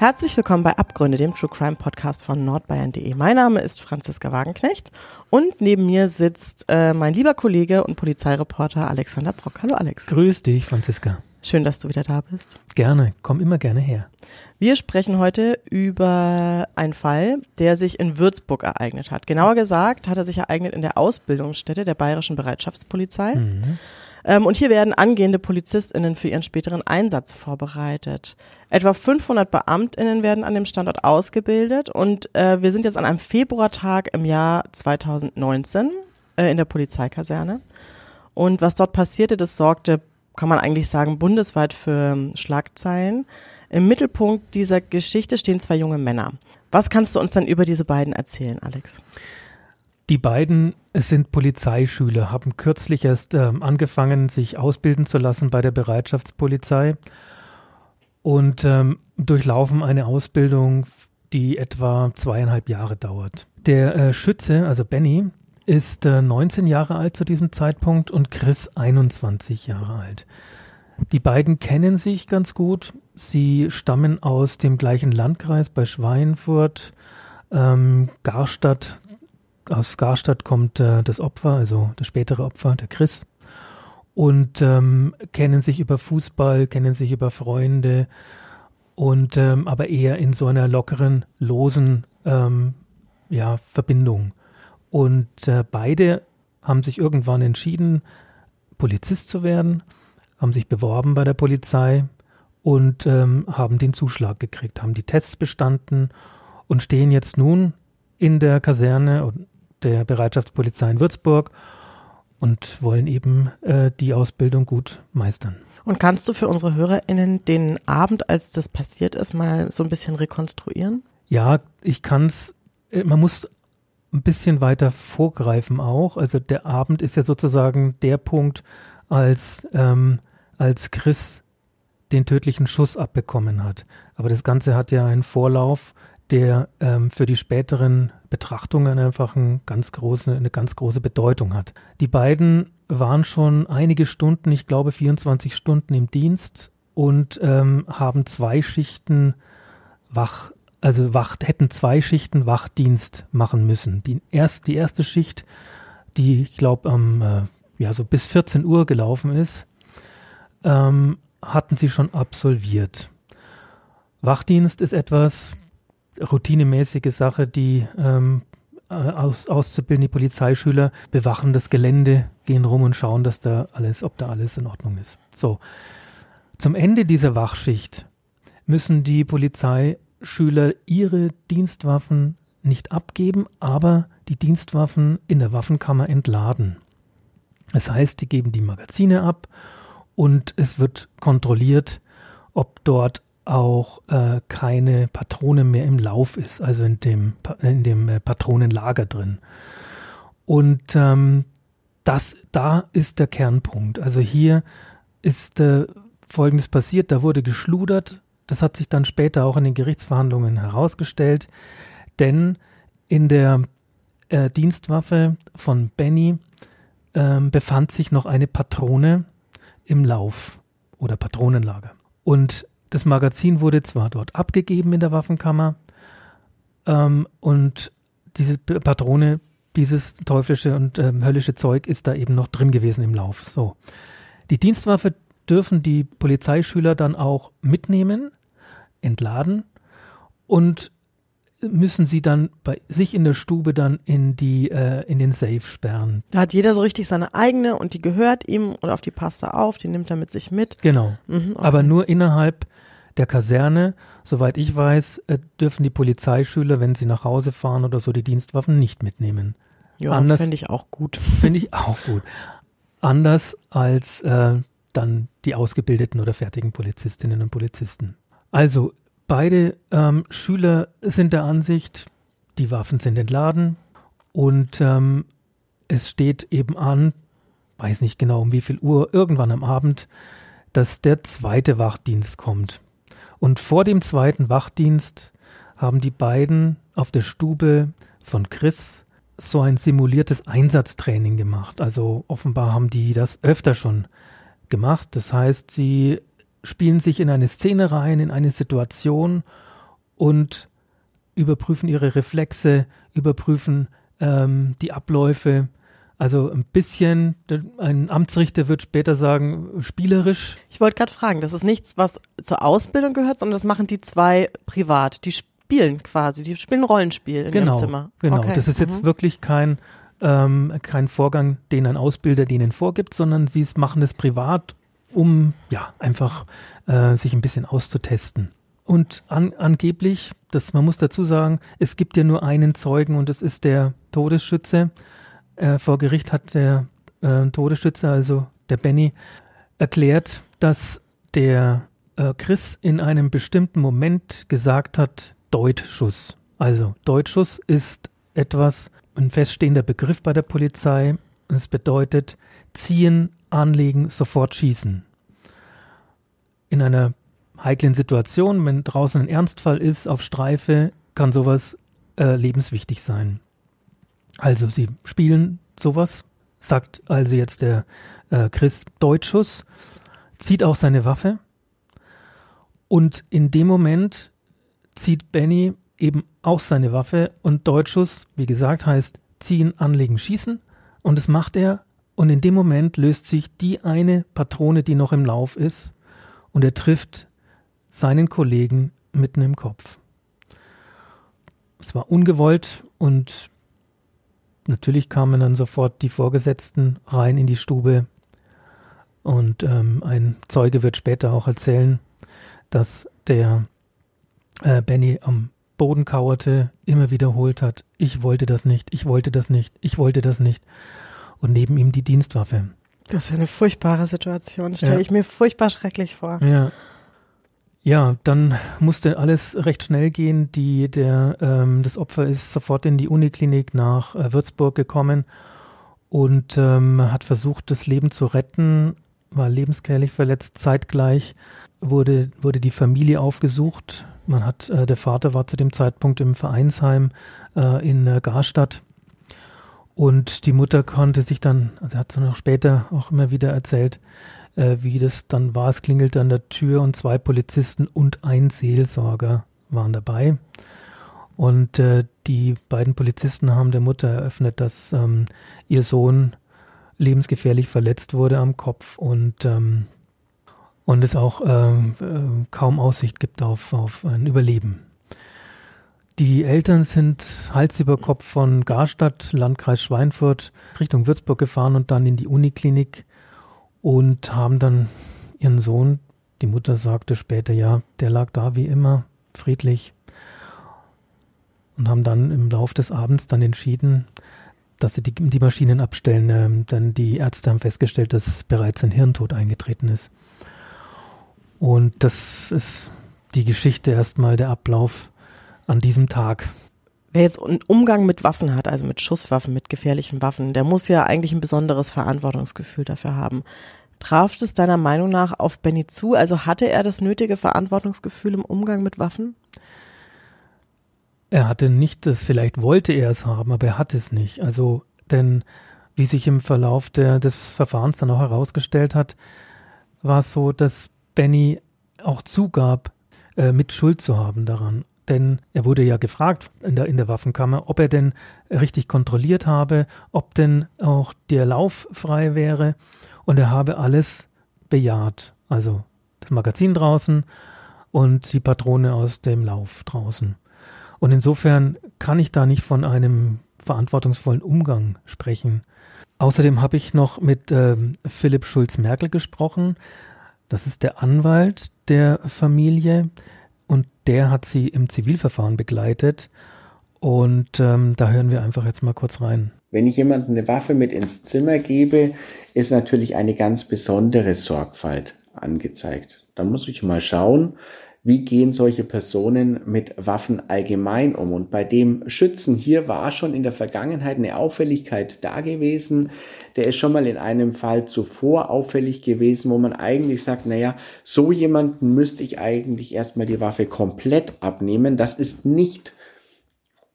Herzlich willkommen bei Abgründe, dem True Crime Podcast von nordbayern.de. Mein Name ist Franziska Wagenknecht und neben mir sitzt äh, mein lieber Kollege und Polizeireporter Alexander Brock. Hallo Alex. Grüß dich, Franziska. Schön, dass du wieder da bist. Gerne, komm immer gerne her. Wir sprechen heute über einen Fall, der sich in Würzburg ereignet hat. Genauer gesagt hat er sich ereignet in der Ausbildungsstätte der Bayerischen Bereitschaftspolizei. Mhm. Ähm, und hier werden angehende PolizistInnen für ihren späteren Einsatz vorbereitet. Etwa 500 BeamtInnen werden an dem Standort ausgebildet und äh, wir sind jetzt an einem Februartag im Jahr 2019 äh, in der Polizeikaserne. Und was dort passierte, das sorgte, kann man eigentlich sagen, bundesweit für ähm, Schlagzeilen. Im Mittelpunkt dieser Geschichte stehen zwei junge Männer. Was kannst du uns dann über diese beiden erzählen, Alex? Die beiden sind Polizeischüler, haben kürzlich erst äh, angefangen, sich ausbilden zu lassen bei der Bereitschaftspolizei und ähm, durchlaufen eine Ausbildung, die etwa zweieinhalb Jahre dauert. Der äh, Schütze, also Benny, ist äh, 19 Jahre alt zu diesem Zeitpunkt und Chris 21 Jahre alt. Die beiden kennen sich ganz gut. Sie stammen aus dem gleichen Landkreis bei Schweinfurt, ähm, Garstadt aus Garstadt kommt äh, das Opfer, also das spätere Opfer, der Chris. Und ähm, kennen sich über Fußball, kennen sich über Freunde und ähm, aber eher in so einer lockeren, losen ähm, ja, Verbindung. Und äh, beide haben sich irgendwann entschieden, Polizist zu werden, haben sich beworben bei der Polizei und ähm, haben den Zuschlag gekriegt, haben die Tests bestanden und stehen jetzt nun in der Kaserne der Bereitschaftspolizei in Würzburg und wollen eben äh, die Ausbildung gut meistern. Und kannst du für unsere HörerInnen den Abend, als das passiert ist, mal so ein bisschen rekonstruieren? Ja, ich kann es, äh, man muss ein bisschen weiter vorgreifen auch. Also der Abend ist ja sozusagen der Punkt, als, ähm, als Chris den tödlichen Schuss abbekommen hat. Aber das Ganze hat ja einen Vorlauf, der ähm, für die späteren Betrachtungen einfach ein ganz große, eine ganz große Bedeutung hat. Die beiden waren schon einige Stunden, ich glaube 24 Stunden im Dienst und ähm, haben zwei Schichten wach, also wach, hätten zwei Schichten Wachdienst machen müssen. Die, erst, die erste Schicht, die ich glaube am äh, ja so bis 14 Uhr gelaufen ist, ähm, hatten sie schon absolviert. Wachdienst ist etwas, routinemäßige Sache, die ähm, äh, aus, auszubildende Polizeischüler bewachen das Gelände, gehen rum und schauen, dass da alles, ob da alles in Ordnung ist. So. Zum Ende dieser Wachschicht müssen die Polizeischüler ihre Dienstwaffen nicht abgeben, aber die Dienstwaffen in der Waffenkammer entladen. Das heißt, die geben die Magazine ab und es wird kontrolliert, ob dort auch äh, keine Patrone mehr im Lauf ist, also in dem, in dem äh, Patronenlager drin. Und ähm, das, da ist der Kernpunkt. Also hier ist äh, Folgendes passiert, da wurde geschludert, das hat sich dann später auch in den Gerichtsverhandlungen herausgestellt, denn in der äh, Dienstwaffe von Benny ähm, befand sich noch eine Patrone im Lauf oder Patronenlager. Und das Magazin wurde zwar dort abgegeben in der Waffenkammer ähm, und diese Patrone, dieses teuflische und ähm, höllische Zeug ist da eben noch drin gewesen im Lauf. So. Die Dienstwaffe dürfen die Polizeischüler dann auch mitnehmen, entladen und müssen sie dann bei sich in der Stube dann in die äh, in den Safe sperren. Da hat jeder so richtig seine eigene und die gehört ihm und auf die passt er auf, die nimmt er mit sich mit. Genau. Mhm, okay. Aber nur innerhalb der Kaserne. Soweit ich weiß, äh, dürfen die Polizeischüler, wenn sie nach Hause fahren oder so, die Dienstwaffen nicht mitnehmen. Ja, finde ich auch gut. Finde ich auch gut. Anders als äh, dann die ausgebildeten oder fertigen Polizistinnen und Polizisten. Also Beide ähm, Schüler sind der Ansicht, die Waffen sind entladen und ähm, es steht eben an, weiß nicht genau um wie viel Uhr, irgendwann am Abend, dass der zweite Wachdienst kommt. Und vor dem zweiten Wachdienst haben die beiden auf der Stube von Chris so ein simuliertes Einsatztraining gemacht. Also offenbar haben die das öfter schon gemacht. Das heißt, sie spielen sich in eine Szene rein, in eine Situation und überprüfen ihre Reflexe, überprüfen ähm, die Abläufe. Also ein bisschen, ein Amtsrichter wird später sagen, spielerisch. Ich wollte gerade fragen, das ist nichts, was zur Ausbildung gehört, sondern das machen die zwei privat. Die spielen quasi, die spielen Rollenspiel in genau, ihrem Zimmer. Genau, okay. das ist jetzt mhm. wirklich kein, ähm, kein Vorgang, den ein Ausbilder denen vorgibt, sondern sie machen es privat, um ja einfach äh, sich ein bisschen auszutesten. Und an, angeblich, das, man muss dazu sagen, es gibt ja nur einen Zeugen und das ist der Todesschütze. Äh, vor Gericht hat der äh, Todesschütze, also der Benny, erklärt, dass der äh, Chris in einem bestimmten Moment gesagt hat, Deutschuss. Also Deutschuss ist etwas, ein feststehender Begriff bei der Polizei. Es bedeutet ziehen, anlegen, sofort schießen. In einer heiklen Situation, wenn draußen ein Ernstfall ist, auf Streife, kann sowas äh, lebenswichtig sein. Also sie spielen sowas, sagt also jetzt der äh, Chris Deutschuss, zieht auch seine Waffe und in dem Moment zieht Benny eben auch seine Waffe und Deutschuss, wie gesagt, heißt ziehen, anlegen, schießen und das macht er. Und in dem Moment löst sich die eine Patrone, die noch im Lauf ist. Und er trifft seinen Kollegen mitten im Kopf. Es war ungewollt und natürlich kamen dann sofort die Vorgesetzten rein in die Stube. Und ähm, ein Zeuge wird später auch erzählen, dass der äh, Benny am Boden kauerte, immer wiederholt hat, ich wollte das nicht, ich wollte das nicht, ich wollte das nicht. Und neben ihm die Dienstwaffe. Das ist eine furchtbare Situation, stelle ja. ich mir furchtbar schrecklich vor. Ja, ja, dann musste alles recht schnell gehen. Die, der, ähm, das Opfer ist sofort in die Uniklinik nach äh, Würzburg gekommen und ähm, hat versucht, das Leben zu retten, war lebensgefährlich verletzt. Zeitgleich wurde, wurde die Familie aufgesucht. Man hat, äh, der Vater war zu dem Zeitpunkt im Vereinsheim äh, in äh, Garstadt. Und die Mutter konnte sich dann, also hat es noch später auch immer wieder erzählt, äh, wie das dann war. Es klingelte an der Tür und zwei Polizisten und ein Seelsorger waren dabei. Und äh, die beiden Polizisten haben der Mutter eröffnet, dass ähm, ihr Sohn lebensgefährlich verletzt wurde am Kopf und, ähm, und es auch ähm, äh, kaum Aussicht gibt auf, auf ein Überleben. Die Eltern sind Hals über Kopf von Garstadt, Landkreis Schweinfurt, Richtung Würzburg gefahren und dann in die Uniklinik und haben dann ihren Sohn, die Mutter sagte später, ja, der lag da wie immer, friedlich. Und haben dann im Laufe des Abends dann entschieden, dass sie die, die Maschinen abstellen, ähm, denn die Ärzte haben festgestellt, dass bereits ein Hirntod eingetreten ist. Und das ist die Geschichte erstmal, der Ablauf an diesem Tag. Wer jetzt einen Umgang mit Waffen hat, also mit Schusswaffen, mit gefährlichen Waffen, der muss ja eigentlich ein besonderes Verantwortungsgefühl dafür haben. Traf es deiner Meinung nach auf Benny zu? Also hatte er das nötige Verantwortungsgefühl im Umgang mit Waffen? Er hatte nicht das, vielleicht wollte er es haben, aber er hat es nicht. Also, denn wie sich im Verlauf der, des Verfahrens dann auch herausgestellt hat, war es so, dass Benny auch zugab, äh, mit Schuld zu haben daran denn er wurde ja gefragt in der, in der Waffenkammer, ob er denn richtig kontrolliert habe, ob denn auch der Lauf frei wäre und er habe alles bejaht. Also das Magazin draußen und die Patrone aus dem Lauf draußen. Und insofern kann ich da nicht von einem verantwortungsvollen Umgang sprechen. Außerdem habe ich noch mit äh, Philipp Schulz-Merkel gesprochen. Das ist der Anwalt der Familie und der hat sie im Zivilverfahren begleitet. Und ähm, da hören wir einfach jetzt mal kurz rein. Wenn ich jemandem eine Waffe mit ins Zimmer gebe, ist natürlich eine ganz besondere Sorgfalt angezeigt. Da muss ich mal schauen, wie gehen solche Personen mit Waffen allgemein um. Und bei dem Schützen hier war schon in der Vergangenheit eine Auffälligkeit da gewesen. Der ist schon mal in einem Fall zuvor auffällig gewesen, wo man eigentlich sagt, naja, so jemanden müsste ich eigentlich erstmal die Waffe komplett abnehmen. Das ist nicht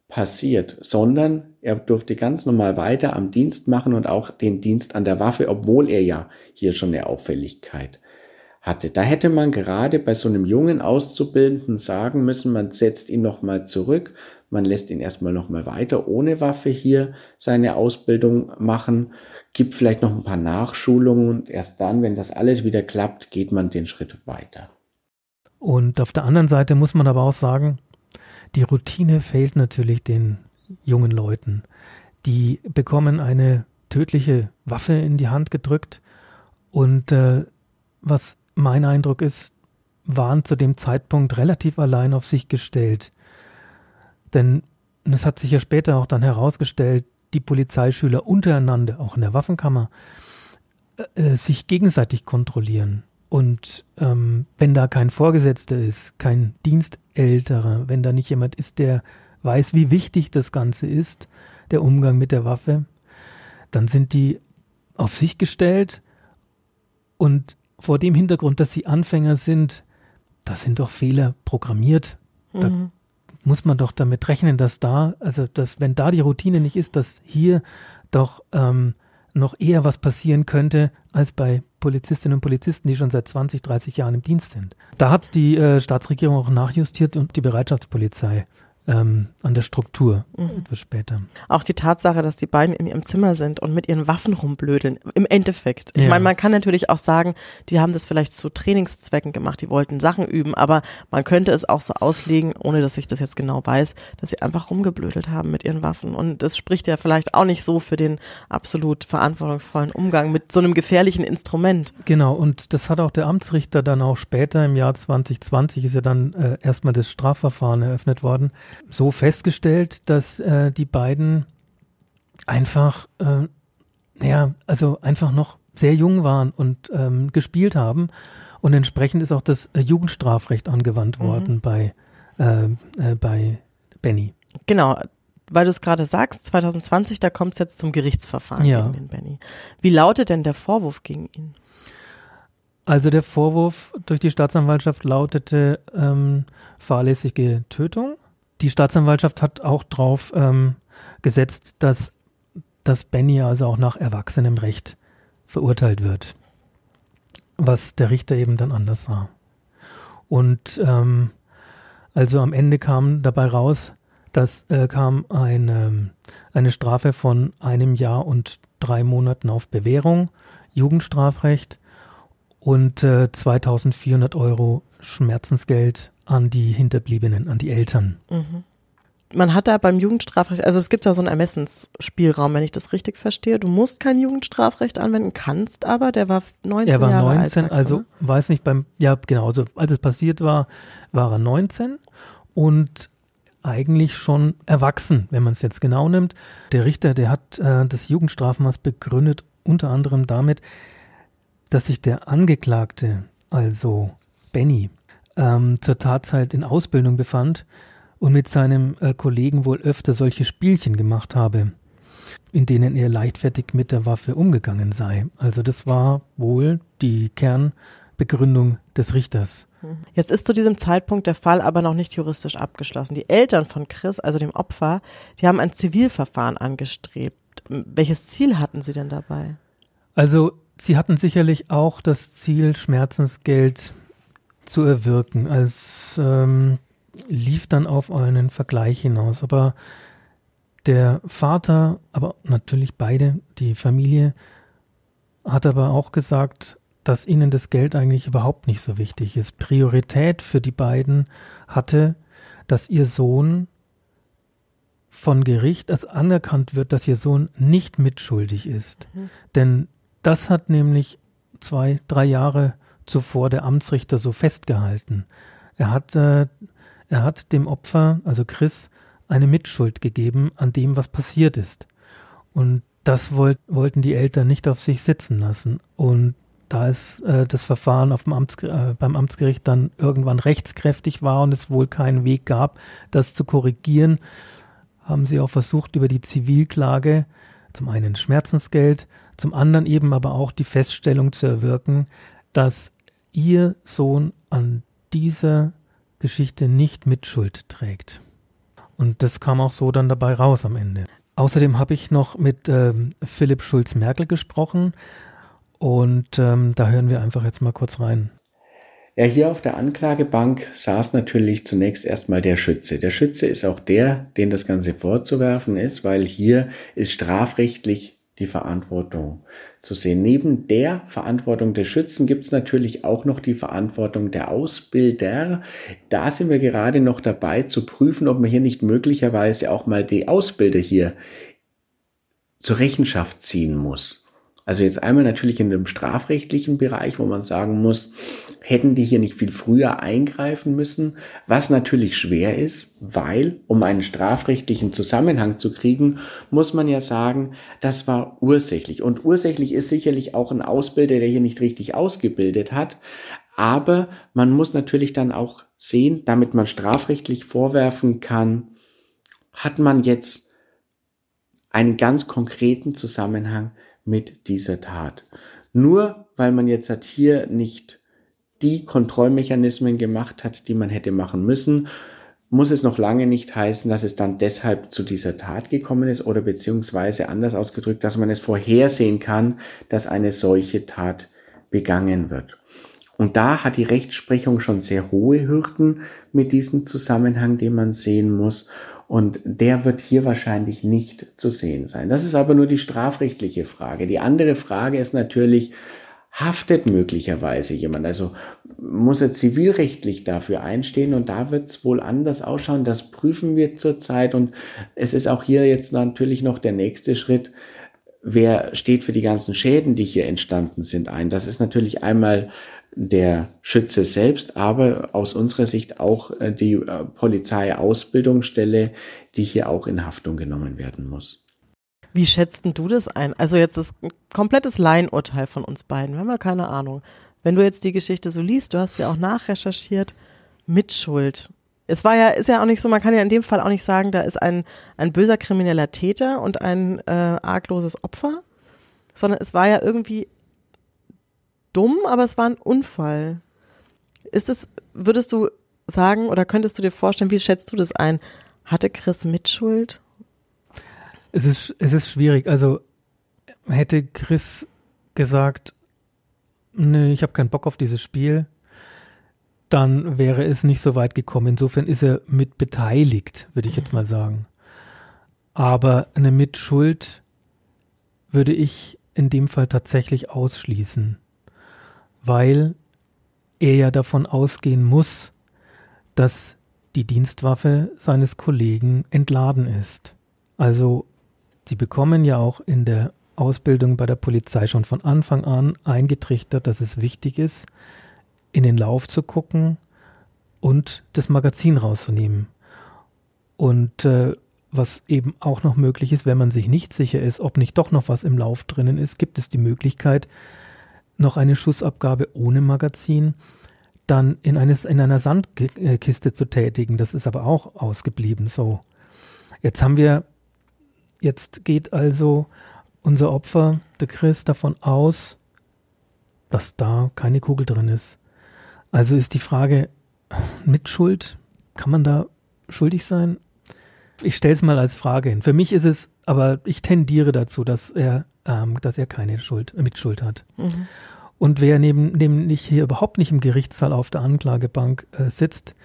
passiert, sondern er durfte ganz normal weiter am Dienst machen und auch den Dienst an der Waffe, obwohl er ja hier schon eine Auffälligkeit hatte. Da hätte man gerade bei so einem jungen Auszubildenden sagen müssen, man setzt ihn nochmal zurück, man lässt ihn erstmal nochmal weiter ohne Waffe hier seine Ausbildung machen, gibt vielleicht noch ein paar Nachschulungen und erst dann, wenn das alles wieder klappt, geht man den Schritt weiter. Und auf der anderen Seite muss man aber auch sagen, die Routine fehlt natürlich den jungen Leuten. Die bekommen eine tödliche Waffe in die Hand gedrückt und äh, was mein Eindruck ist, waren zu dem Zeitpunkt relativ allein auf sich gestellt. Denn es hat sich ja später auch dann herausgestellt, die Polizeischüler untereinander, auch in der Waffenkammer, äh, äh, sich gegenseitig kontrollieren. Und ähm, wenn da kein Vorgesetzter ist, kein Dienstälterer, wenn da nicht jemand ist, der weiß, wie wichtig das Ganze ist, der Umgang mit der Waffe, dann sind die auf sich gestellt und vor dem Hintergrund, dass sie Anfänger sind, da sind doch Fehler programmiert. Da mhm. muss man doch damit rechnen, dass da, also dass wenn da die Routine nicht ist, dass hier doch ähm, noch eher was passieren könnte als bei Polizistinnen und Polizisten, die schon seit 20, 30 Jahren im Dienst sind. Da hat die äh, Staatsregierung auch nachjustiert und die Bereitschaftspolizei ähm, an der Struktur mhm. etwas später. Auch die Tatsache, dass die beiden in ihrem Zimmer sind und mit ihren Waffen rumblödeln, im Endeffekt. Ich ja. meine, man kann natürlich auch sagen, die haben das vielleicht zu Trainingszwecken gemacht, die wollten Sachen üben, aber man könnte es auch so auslegen, ohne dass ich das jetzt genau weiß, dass sie einfach rumgeblödelt haben mit ihren Waffen. Und das spricht ja vielleicht auch nicht so für den absolut verantwortungsvollen Umgang mit so einem gefährlichen Instrument. Genau, und das hat auch der Amtsrichter dann auch später im Jahr 2020 ist ja dann äh, erstmal das Strafverfahren eröffnet worden so festgestellt, dass äh, die beiden einfach, äh, ja, also einfach noch sehr jung waren und ähm, gespielt haben. Und entsprechend ist auch das äh, Jugendstrafrecht angewandt mhm. worden bei, äh, äh, bei Benny. Genau, weil du es gerade sagst, 2020, da kommt es jetzt zum Gerichtsverfahren ja. gegen den Benny. Wie lautet denn der Vorwurf gegen ihn? Also der Vorwurf durch die Staatsanwaltschaft lautete ähm, fahrlässige Tötung die Staatsanwaltschaft hat auch drauf ähm, gesetzt, dass, dass Benny also auch nach erwachsenem Recht verurteilt wird. Was der Richter eben dann anders sah. Und ähm, also am Ende kam dabei raus, dass äh, kam eine, eine Strafe von einem Jahr und drei Monaten auf Bewährung, Jugendstrafrecht und äh, 2400 Euro Schmerzensgeld an die Hinterbliebenen, an die Eltern. Mhm. Man hat da beim Jugendstrafrecht, also es gibt da so einen Ermessensspielraum, wenn ich das richtig verstehe. Du musst kein Jugendstrafrecht anwenden, kannst aber, der war 19 Er war Jahre 19, alt, also ne? weiß nicht beim, ja genau, also als es passiert war, war er 19 und eigentlich schon erwachsen, wenn man es jetzt genau nimmt. Der Richter, der hat äh, das Jugendstrafmaß begründet, unter anderem damit, dass sich der Angeklagte, also Benny, ähm, zur Tatzeit in Ausbildung befand und mit seinem äh, Kollegen wohl öfter solche Spielchen gemacht habe, in denen er leichtfertig mit der Waffe umgegangen sei. Also das war wohl die Kernbegründung des Richters. Jetzt ist zu diesem Zeitpunkt der Fall aber noch nicht juristisch abgeschlossen. Die Eltern von Chris, also dem Opfer, die haben ein Zivilverfahren angestrebt. Welches Ziel hatten sie denn dabei? Also sie hatten sicherlich auch das Ziel, Schmerzensgeld zu erwirken. Es ähm, lief dann auf einen Vergleich hinaus. Aber der Vater, aber natürlich beide, die Familie, hat aber auch gesagt, dass ihnen das Geld eigentlich überhaupt nicht so wichtig ist. Priorität für die beiden hatte, dass ihr Sohn von Gericht als anerkannt wird, dass ihr Sohn nicht mitschuldig ist. Mhm. Denn das hat nämlich zwei, drei Jahre zuvor der Amtsrichter so festgehalten. Er hat, äh, er hat dem Opfer, also Chris, eine Mitschuld gegeben an dem, was passiert ist. Und das wollt, wollten die Eltern nicht auf sich sitzen lassen. Und da ist äh, das Verfahren auf dem Amts, äh, beim Amtsgericht dann irgendwann rechtskräftig war und es wohl keinen Weg gab, das zu korrigieren, haben sie auch versucht, über die Zivilklage zum einen Schmerzensgeld, zum anderen eben aber auch die Feststellung zu erwirken, dass ihr Sohn an dieser Geschichte nicht Mitschuld trägt. Und das kam auch so dann dabei raus am Ende. Außerdem habe ich noch mit ähm, Philipp Schulz-Merkel gesprochen und ähm, da hören wir einfach jetzt mal kurz rein. Ja, hier auf der Anklagebank saß natürlich zunächst erstmal der Schütze. Der Schütze ist auch der, den das Ganze vorzuwerfen ist, weil hier ist strafrechtlich die Verantwortung zu sehen. Neben der Verantwortung des Schützen gibt es natürlich auch noch die Verantwortung der Ausbilder. Da sind wir gerade noch dabei zu prüfen, ob man hier nicht möglicherweise auch mal die Ausbilder hier zur Rechenschaft ziehen muss. Also jetzt einmal natürlich in dem strafrechtlichen Bereich, wo man sagen muss, hätten die hier nicht viel früher eingreifen müssen, was natürlich schwer ist, weil, um einen strafrechtlichen Zusammenhang zu kriegen, muss man ja sagen, das war ursächlich. Und ursächlich ist sicherlich auch ein Ausbilder, der hier nicht richtig ausgebildet hat. Aber man muss natürlich dann auch sehen, damit man strafrechtlich vorwerfen kann, hat man jetzt einen ganz konkreten Zusammenhang mit dieser Tat. Nur weil man jetzt halt hier nicht die Kontrollmechanismen gemacht hat, die man hätte machen müssen, muss es noch lange nicht heißen, dass es dann deshalb zu dieser Tat gekommen ist oder beziehungsweise anders ausgedrückt, dass man es vorhersehen kann, dass eine solche Tat begangen wird. Und da hat die Rechtsprechung schon sehr hohe Hürden mit diesem Zusammenhang, den man sehen muss. Und der wird hier wahrscheinlich nicht zu sehen sein. Das ist aber nur die strafrechtliche Frage. Die andere Frage ist natürlich, haftet möglicherweise jemand? Also muss er zivilrechtlich dafür einstehen und da wird es wohl anders ausschauen. Das prüfen wir zurzeit und es ist auch hier jetzt natürlich noch der nächste Schritt. Wer steht für die ganzen Schäden, die hier entstanden sind, ein? Das ist natürlich einmal der Schütze selbst, aber aus unserer Sicht auch äh, die äh, Polizeiausbildungsstelle, die hier auch in Haftung genommen werden muss. Wie schätzt du das ein? Also jetzt ist ein komplettes Laienurteil von uns beiden. Wir haben ja keine Ahnung. Wenn du jetzt die Geschichte so liest, du hast ja auch nachrecherchiert, Mitschuld. Es war ja, ist ja auch nicht so, man kann ja in dem Fall auch nicht sagen, da ist ein, ein böser krimineller Täter und ein äh, argloses Opfer, sondern es war ja irgendwie dumm, aber es war ein Unfall. Ist es, würdest du sagen oder könntest du dir vorstellen, wie schätzt du das ein? Hatte Chris Mitschuld? Es ist, es ist schwierig. Also hätte Chris gesagt, nee, ich habe keinen Bock auf dieses Spiel, dann wäre es nicht so weit gekommen. Insofern ist er mit beteiligt, würde ich jetzt mal sagen. Aber eine Mitschuld würde ich in dem Fall tatsächlich ausschließen weil er ja davon ausgehen muss, dass die Dienstwaffe seines Kollegen entladen ist. Also sie bekommen ja auch in der Ausbildung bei der Polizei schon von Anfang an eingetrichtert, dass es wichtig ist, in den Lauf zu gucken und das Magazin rauszunehmen. Und äh, was eben auch noch möglich ist, wenn man sich nicht sicher ist, ob nicht doch noch was im Lauf drinnen ist, gibt es die Möglichkeit, noch eine Schussabgabe ohne Magazin dann in, eines, in einer Sandkiste zu tätigen. Das ist aber auch ausgeblieben so. Jetzt haben wir, jetzt geht also unser Opfer, der Chris, davon aus, dass da keine Kugel drin ist. Also ist die Frage, mit Schuld, kann man da schuldig sein? Ich stelle es mal als Frage hin. Für mich ist es, aber ich tendiere dazu, dass er ähm, dass er keine Schuld, Mitschuld hat. Mhm. Und wer neben, nämlich hier überhaupt nicht im Gerichtssaal auf der Anklagebank äh, sitzt,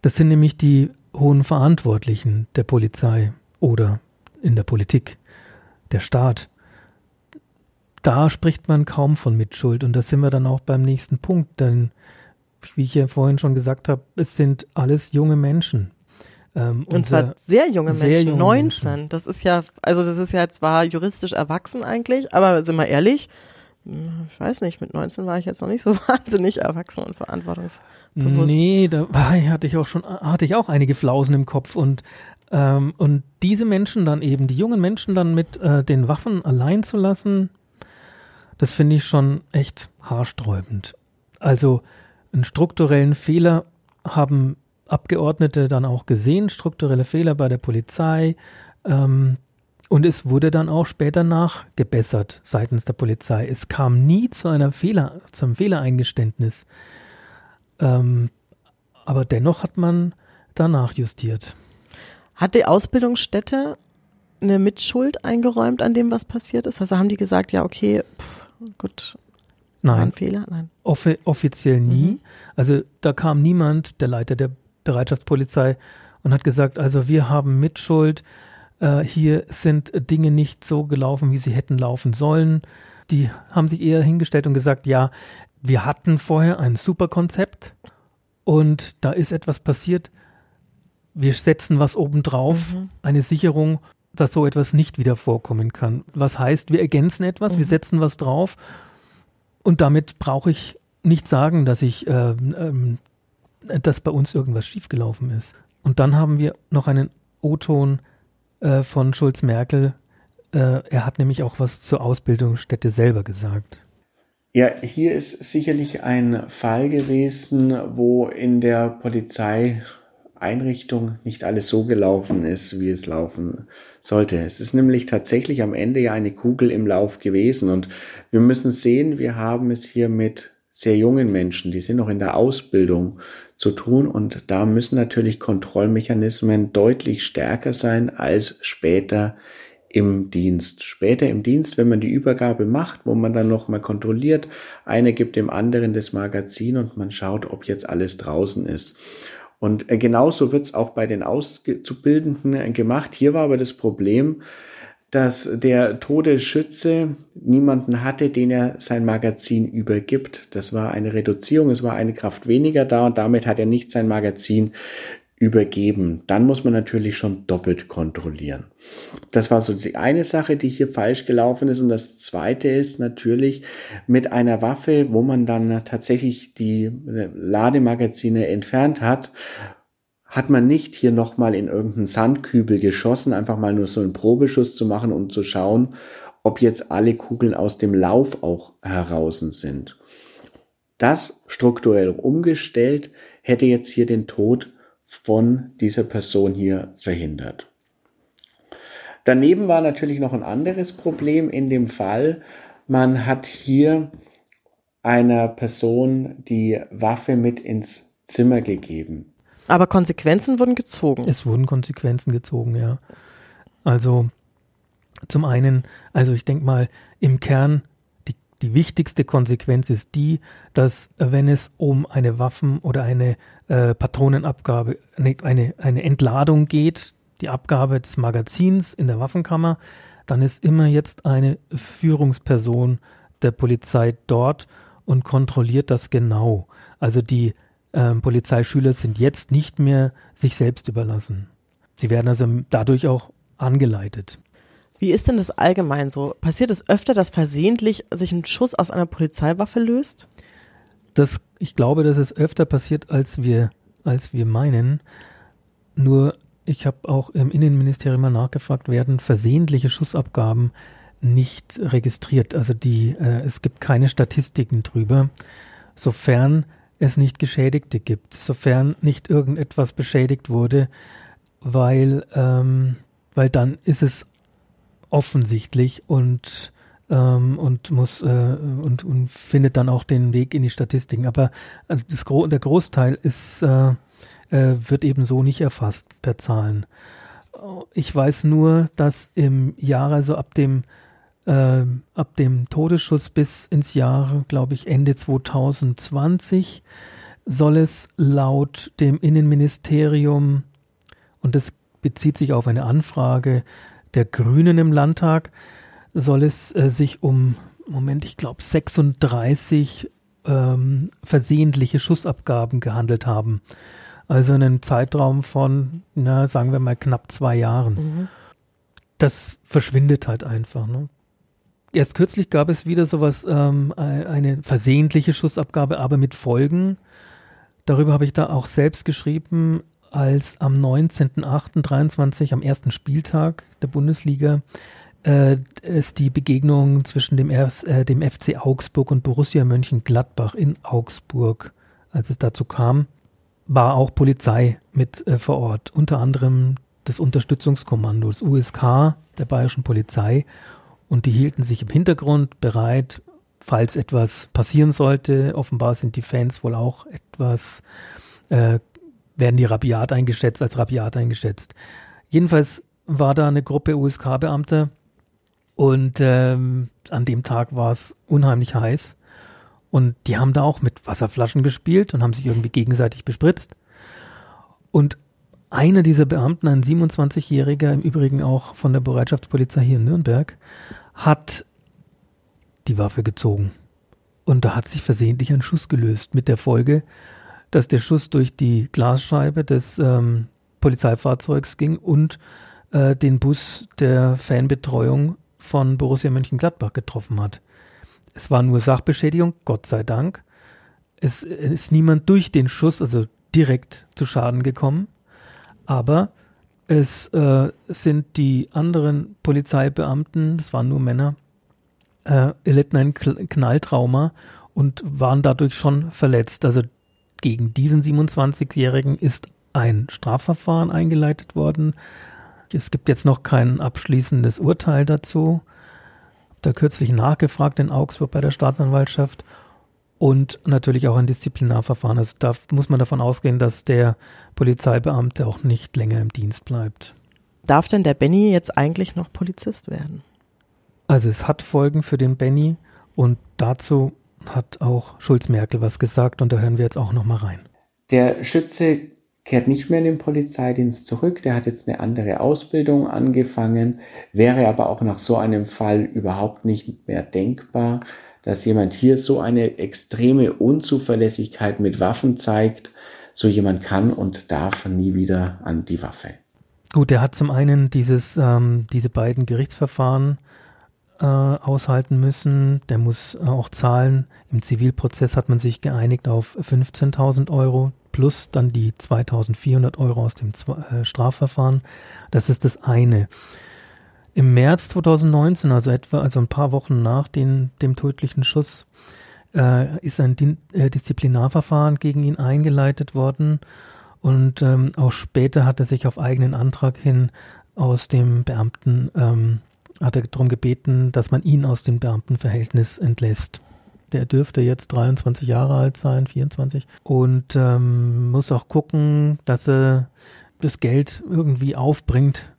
das sind nämlich die hohen Verantwortlichen der Polizei oder in der Politik, der Staat. Da spricht man kaum von Mitschuld und da sind wir dann auch beim nächsten Punkt, denn wie ich ja vorhin schon gesagt habe, es sind alles junge Menschen. Ähm, und zwar sehr junge sehr Menschen, junge 19. Menschen. Das ist ja, also das ist ja zwar juristisch erwachsen eigentlich, aber sind wir ehrlich, ich weiß nicht, mit 19 war ich jetzt noch nicht so wahnsinnig erwachsen und verantwortungsbewusst. Nee, da war, hatte ich auch schon, hatte ich auch einige Flausen im Kopf und ähm, und diese Menschen dann eben, die jungen Menschen dann mit äh, den Waffen allein zu lassen, Das finde ich schon echt haarsträubend. Also einen strukturellen Fehler haben Abgeordnete dann auch gesehen, strukturelle Fehler bei der Polizei. Ähm, und es wurde dann auch später nachgebessert seitens der Polizei. Es kam nie zu einer Fehler, zum Fehlereingeständnis. Ähm, aber dennoch hat man danach justiert. Hat die Ausbildungsstätte eine Mitschuld eingeräumt an dem, was passiert ist? Also haben die gesagt, ja, okay, pff, gut, Nein. ein Fehler? Nein. Offi offiziell nie. Mhm. Also da kam niemand, der Leiter der Bereitschaftspolizei, und hat gesagt, also wir haben Mitschuld. Äh, hier sind Dinge nicht so gelaufen, wie sie hätten laufen sollen. Die haben sich eher hingestellt und gesagt, ja, wir hatten vorher ein super Konzept und da ist etwas passiert. Wir setzen was obendrauf, Mhm. eine Sicherung, dass so etwas nicht wieder vorkommen kann. Was heißt, wir ergänzen etwas, wir Mhm. setzen was drauf und damit brauche ich nicht sagen, dass ich, ähm, ähm, dass bei uns irgendwas schiefgelaufen ist. Und dann haben wir noch einen O-Ton äh, von Schulz Merkel. Äh, er hat nämlich auch was zur Ausbildungsstätte selber gesagt. Ja, hier ist sicherlich ein Fall gewesen, wo in der Polizeieinrichtung nicht alles so gelaufen ist, wie es laufen sollte. Es ist nämlich tatsächlich am Ende ja eine Kugel im Lauf gewesen und wir müssen sehen, wir haben es hier mit sehr jungen Menschen, die sind noch in der Ausbildung zu tun und da müssen natürlich Kontrollmechanismen deutlich stärker sein als später im Dienst. Später im Dienst, wenn man die Übergabe macht, wo man dann nochmal kontrolliert, einer gibt dem anderen das Magazin und man schaut, ob jetzt alles draußen ist. Und äh, genauso wird es auch bei den Auszubildenden äh, gemacht. Hier war aber das Problem, dass der Todesschütze niemanden hatte, den er sein Magazin übergibt. Das war eine Reduzierung, es war eine Kraft weniger da und damit hat er nicht sein Magazin übergeben. Dann muss man natürlich schon doppelt kontrollieren. Das war so die eine Sache, die hier falsch gelaufen ist. Und das zweite ist natürlich mit einer Waffe, wo man dann tatsächlich die Lademagazine entfernt hat, hat man nicht hier nochmal in irgendeinen Sandkübel geschossen, einfach mal nur so einen Probeschuss zu machen und zu schauen, ob jetzt alle Kugeln aus dem Lauf auch heraus sind. Das strukturell umgestellt hätte jetzt hier den Tod von dieser Person hier verhindert. Daneben war natürlich noch ein anderes Problem in dem Fall. Man hat hier einer Person die Waffe mit ins Zimmer gegeben. Aber Konsequenzen wurden gezogen. Es wurden Konsequenzen gezogen, ja. Also zum einen, also ich denke mal, im Kern die, die wichtigste Konsequenz ist die, dass wenn es um eine Waffen- oder eine äh, Patronenabgabe, eine, eine, eine Entladung geht, die Abgabe des Magazins in der Waffenkammer, dann ist immer jetzt eine Führungsperson der Polizei dort und kontrolliert das genau. Also die ähm, Polizeischüler sind jetzt nicht mehr sich selbst überlassen. Sie werden also dadurch auch angeleitet. Wie ist denn das allgemein so? Passiert es öfter, dass versehentlich sich ein Schuss aus einer Polizeiwaffe löst? Das, ich glaube, dass es öfter passiert, als wir, als wir meinen. Nur, ich habe auch im Innenministerium mal nachgefragt, werden versehentliche Schussabgaben nicht registriert. Also die, äh, es gibt keine Statistiken drüber, sofern es nicht Geschädigte gibt, sofern nicht irgendetwas beschädigt wurde, weil, ähm, weil dann ist es offensichtlich und ähm, und muss äh, und, und findet dann auch den Weg in die Statistiken. Aber äh, das Gro der Großteil ist äh, äh, wird eben so nicht erfasst per Zahlen. Ich weiß nur, dass im Jahr, also ab dem äh, ab dem Todesschuss bis ins Jahr, glaube ich, Ende 2020 soll es laut dem Innenministerium, und das bezieht sich auf eine Anfrage der Grünen im Landtag, soll es äh, sich um, Moment, ich glaube 36 ähm, versehentliche Schussabgaben gehandelt haben. Also in einem Zeitraum von, na, sagen wir mal, knapp zwei Jahren. Mhm. Das verschwindet halt einfach. Ne? Erst kürzlich gab es wieder sowas, ähm, eine versehentliche Schussabgabe, aber mit Folgen. Darüber habe ich da auch selbst geschrieben, als am 19.08.23, am ersten Spieltag der Bundesliga, äh, ist die Begegnung zwischen dem, Ers, äh, dem FC Augsburg und Borussia Mönchengladbach in Augsburg. Als es dazu kam, war auch Polizei mit äh, vor Ort, unter anderem das Unterstützungskommando, das USK der bayerischen Polizei. Und die hielten sich im Hintergrund bereit, falls etwas passieren sollte. Offenbar sind die Fans wohl auch etwas, äh, werden die rabiat eingeschätzt, als rabiat eingeschätzt. Jedenfalls war da eine Gruppe USK-Beamter und ähm, an dem Tag war es unheimlich heiß. Und die haben da auch mit Wasserflaschen gespielt und haben sich irgendwie gegenseitig bespritzt. Und einer dieser Beamten, ein 27-Jähriger, im Übrigen auch von der Bereitschaftspolizei hier in Nürnberg, hat die Waffe gezogen. Und da hat sich versehentlich ein Schuss gelöst, mit der Folge, dass der Schuss durch die Glasscheibe des ähm, Polizeifahrzeugs ging und äh, den Bus der Fanbetreuung von Borussia Mönchengladbach getroffen hat. Es war nur Sachbeschädigung, Gott sei Dank. Es ist niemand durch den Schuss, also direkt zu Schaden gekommen. Aber es äh, sind die anderen Polizeibeamten, das waren nur Männer, äh, erlitten ein Knalltrauma und waren dadurch schon verletzt. Also gegen diesen 27-Jährigen ist ein Strafverfahren eingeleitet worden. Es gibt jetzt noch kein abschließendes Urteil dazu. Da kürzlich nachgefragt in Augsburg bei der Staatsanwaltschaft und natürlich auch ein Disziplinarverfahren. Also da muss man davon ausgehen, dass der Polizeibeamte auch nicht länger im Dienst bleibt. Darf denn der Benny jetzt eigentlich noch Polizist werden? Also es hat Folgen für den Benny und dazu hat auch Schulz Merkel was gesagt und da hören wir jetzt auch noch mal rein. Der Schütze kehrt nicht mehr in den Polizeidienst zurück, der hat jetzt eine andere Ausbildung angefangen, wäre aber auch nach so einem Fall überhaupt nicht mehr denkbar, dass jemand hier so eine extreme Unzuverlässigkeit mit Waffen zeigt. So jemand kann und darf nie wieder an die Waffe. Gut, er hat zum einen dieses, ähm, diese beiden Gerichtsverfahren äh, aushalten müssen. Der muss äh, auch zahlen. Im Zivilprozess hat man sich geeinigt auf 15.000 Euro plus dann die 2.400 Euro aus dem äh, Strafverfahren. Das ist das eine. Im März 2019, also etwa, also ein paar Wochen nach den, dem tödlichen Schuss, äh, ist ein Din äh, Disziplinarverfahren gegen ihn eingeleitet worden. Und ähm, auch später hat er sich auf eigenen Antrag hin aus dem Beamten, ähm, hat er darum gebeten, dass man ihn aus dem Beamtenverhältnis entlässt. Der dürfte jetzt 23 Jahre alt sein, 24. Und ähm, muss auch gucken, dass er das Geld irgendwie aufbringt,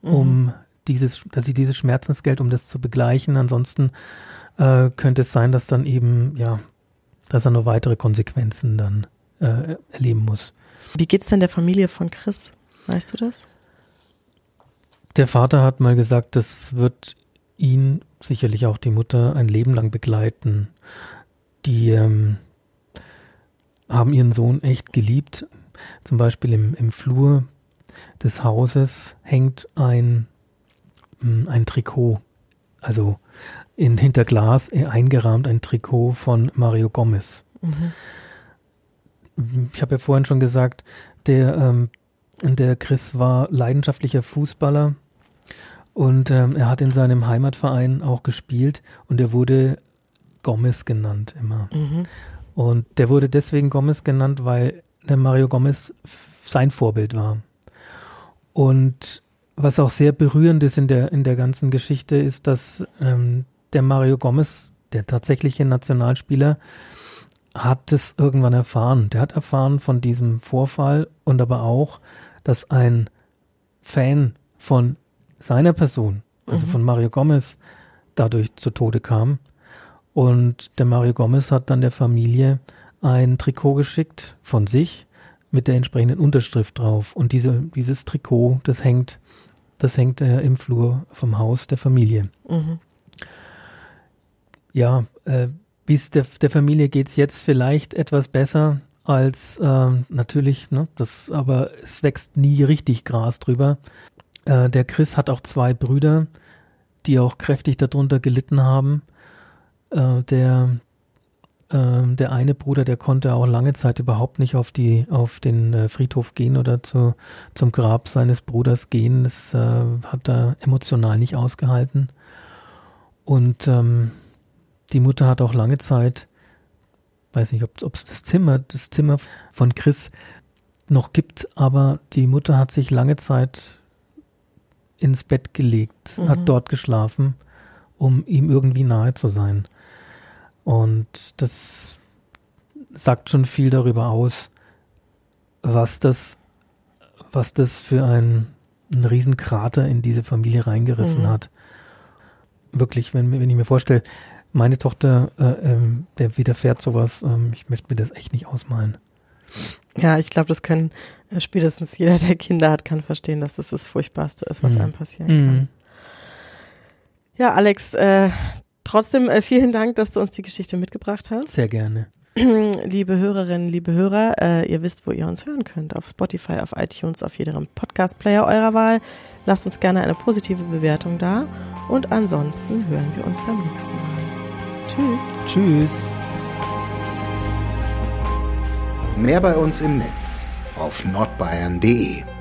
um mhm dieses, dass sie dieses Schmerzensgeld, um das zu begleichen. Ansonsten äh, könnte es sein, dass dann eben, ja, dass er noch weitere Konsequenzen dann äh, erleben muss. Wie geht's denn der Familie von Chris? Weißt du das? Der Vater hat mal gesagt, das wird ihn, sicherlich auch die Mutter, ein Leben lang begleiten. Die ähm, haben ihren Sohn echt geliebt. Zum Beispiel im, im Flur des Hauses hängt ein ein Trikot, also in hinter Glas eingerahmt ein Trikot von Mario Gomez. Mhm. Ich habe ja vorhin schon gesagt, der, ähm, der Chris war leidenschaftlicher Fußballer und ähm, er hat in seinem Heimatverein auch gespielt und er wurde Gomez genannt immer. Mhm. Und der wurde deswegen Gomez genannt, weil der Mario Gomez sein Vorbild war. Und was auch sehr berührend ist in der, in der ganzen Geschichte, ist, dass ähm, der Mario Gomez, der tatsächliche Nationalspieler, hat es irgendwann erfahren. Der hat erfahren von diesem Vorfall und aber auch, dass ein Fan von seiner Person, also mhm. von Mario Gomez, dadurch zu Tode kam. Und der Mario Gomez hat dann der Familie ein Trikot geschickt von sich mit der entsprechenden Unterschrift drauf. Und diese, dieses Trikot, das hängt das hängt äh, im Flur vom Haus der Familie. Mhm. Ja, äh, bis der, der Familie geht es jetzt vielleicht etwas besser als äh, natürlich, ne, das, aber es wächst nie richtig Gras drüber. Äh, der Chris hat auch zwei Brüder, die auch kräftig darunter gelitten haben. Äh, der ähm, der eine Bruder, der konnte auch lange Zeit überhaupt nicht auf die auf den äh, Friedhof gehen oder zu, zum Grab seines Bruders gehen. Das äh, hat er emotional nicht ausgehalten. Und ähm, die Mutter hat auch lange Zeit, weiß nicht, ob es das Zimmer, das Zimmer von Chris noch gibt, aber die Mutter hat sich lange Zeit ins Bett gelegt, mhm. hat dort geschlafen, um ihm irgendwie nahe zu sein. Und das sagt schon viel darüber aus, was das, was das für ein, ein Riesenkrater in diese Familie reingerissen mhm. hat wirklich, wenn, wenn ich mir vorstelle, meine Tochter, äh, ähm, der widerfährt sowas, ähm, ich möchte mir das echt nicht ausmalen. Ja, ich glaube, das können äh, spätestens jeder, der Kinder hat, kann verstehen, dass das das Furchtbarste ist, was mhm. einem passieren kann. Mhm. Ja, Alex, äh, trotzdem äh, vielen Dank, dass du uns die Geschichte mitgebracht hast. Sehr gerne. liebe Hörerinnen, liebe Hörer, äh, ihr wisst, wo ihr uns hören könnt. Auf Spotify, auf iTunes, auf jedem Podcast-Player eurer Wahl. Lasst uns gerne eine positive Bewertung da. Und ansonsten hören wir uns beim nächsten Mal. Tschüss. Tschüss. Mehr bei uns im Netz auf nordbayern.de